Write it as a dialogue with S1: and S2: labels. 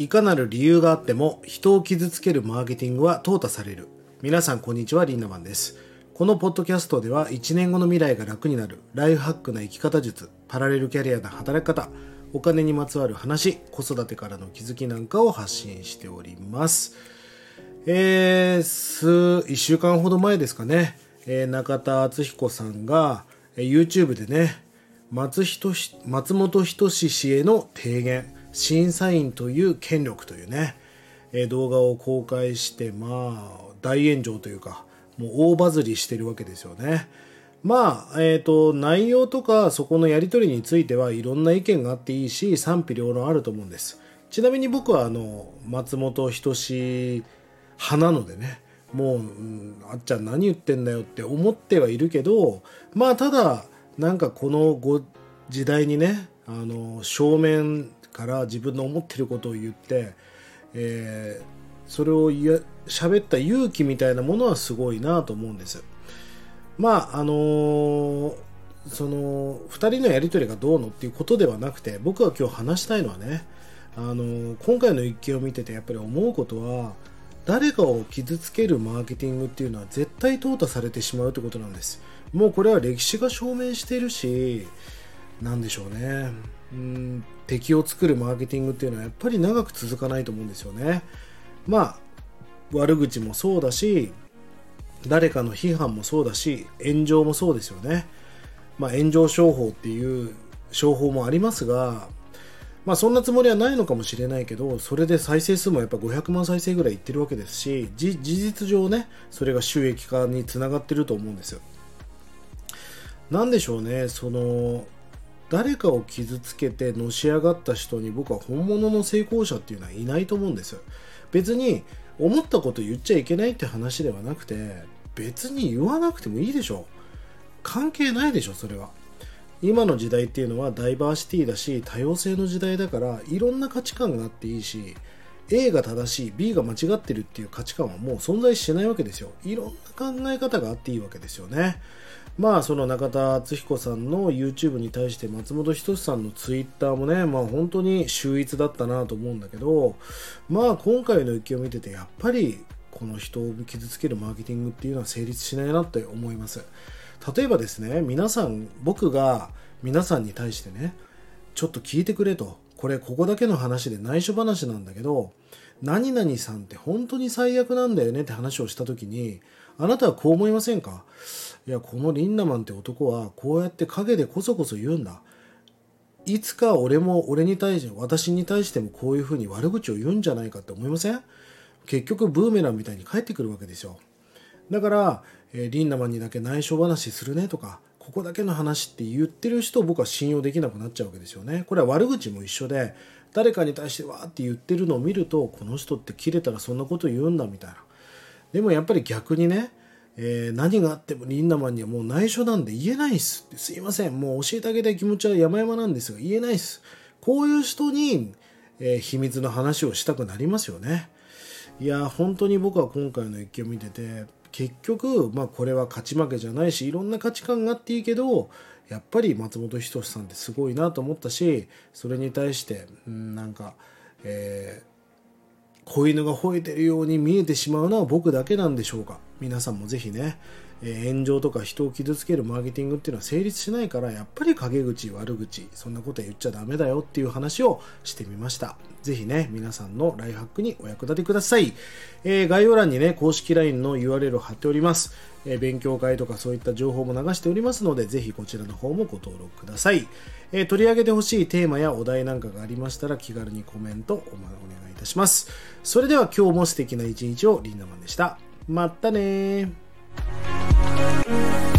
S1: いかなる理由があっても人を傷つけるマーケティングは淘汰される。皆さんこんにちは、リンナマンです。このポッドキャストでは1年後の未来が楽になるライフハックな生き方術、パラレルキャリアな働き方、お金にまつわる話、子育てからの気づきなんかを発信しております。えー、数、1週間ほど前ですかね、えー中田敦彦さんが、えー YouTube でね、松人松本人志氏への提言、審査員という権力というね、えー動画を公開して、まあ、大炎上というか、もう大バズりしてるわけですよね。まあ、えっ、と、内容とかそこのやり取りについてはいろんな意見があっていいし、賛否両論あると思うんです。ちなみに僕はあの、松本人志派なのでね、もう、うんあっちゃん何言ってんだよって思ってはいるけど、まあただ、なんかこのご時代にね、あの、正面から自分の思ってることを言って、えーそれを喋った勇気みたいなものはすごいなと思うんです。まああのーその2人のやり取りがどうのっていうことではなくて僕が今日話したいのはね、あのー今回の一件を見ててやっぱり思うことは誰かを傷つけるマーケティングっていうのは絶対淘汰されてしまうってことなんですもうこれは歴史が証明しているしなんでしょうねうん敵を作るマーケティングっていうのはやっぱり長く続かないと思うんですよね。まあ悪口もそうだし誰かの批判もそうだし炎上もそうですよね。まあ炎上商法っていう商法もありますがまあそんなつもりはないのかもしれないけどそれで再生数もやっぱ500万再生ぐらいいってるわけですし事実上ねそれが収益化につながってると思うんですよ。なんでしょうねその誰かを傷つけてのし上がった人に僕は本物の成功者っていうのはいないと思うんですよ。別に思ったこと言っちゃいけないって話ではなくて別に言わなくてもいいでしょ。関係ないでしょそれは。今の時代っていうのはダイバーシティだし多様性の時代だからいろんな価値観があっていいし A が正しい B が間違ってるっていう価値観はもう存在しないわけですよ。いろんな考え方があっていいわけですよね。まあその中田敦彦さんの YouTube に対して松本人志さんの Twitter もねまあ本当に秀逸だったなと思うんだけどまあ今回の勢いを見ててやっぱりこの人を傷つけるマーケティングっていうのは成立しないなって思います。例えばですね皆さん僕が皆さんに対してねちょっと聞いてくれと。これここだけの話で内緒話なんだけど何々さんって本当に最悪なんだよねって話をした時にあなたはこう思いませんか？いやこのリンダマンって男はこうやって陰でこそこそ言うんだ。いつか俺も俺に対して私に対してもこういうふうに悪口を言うんじゃないかって思いません？結局ブーメランみたいに返ってくるわけですよ。だから、えーリンダマンにだけ内緒話するねとかここだけの話って言ってる人を僕は信用できなくなっちゃうわけですよね。これは悪口も一緒で誰かに対してわーって言ってるのを見るとこの人って切れたらそんなこと言うんだみたいな。でもやっぱり逆にね、えー何があってもリンダマンにはもう内緒なんで言えないっすって。すいません。もう教えてあげたい気持ちは山々なんですが言えないっす。こういう人に、えー秘密の話をしたくなりますよね。いや本当に僕は今回の一件を見てて結局、まあ、これは勝ち負けじゃないしいろんな価値観があっていいけどやっぱり松本人志さんってすごいなと思ったしそれに対して、うん、なんか、えー子犬が吠えてるように見えてしまうのは僕だけなんでしょうか。皆さんもぜひね、え炎上とか人を傷つけるマーケティングっていうのは成立しないからやっぱり陰口悪口そんなこと言っちゃダメだよっていう話をしてみました。ぜひね皆さんのライフハックにお役立てください、えー概要欄にね公式 LINE の URL を貼っております、えー勉強会とかそういった情報も流しておりますのでぜひこちらの方もご登録ください、えー取り上げてほしいテーマやお題なんかがありましたら気軽にコメントお,、ま、お願いいたします。それでは今日も素敵な一日をリンダマンでした。またね Thank you.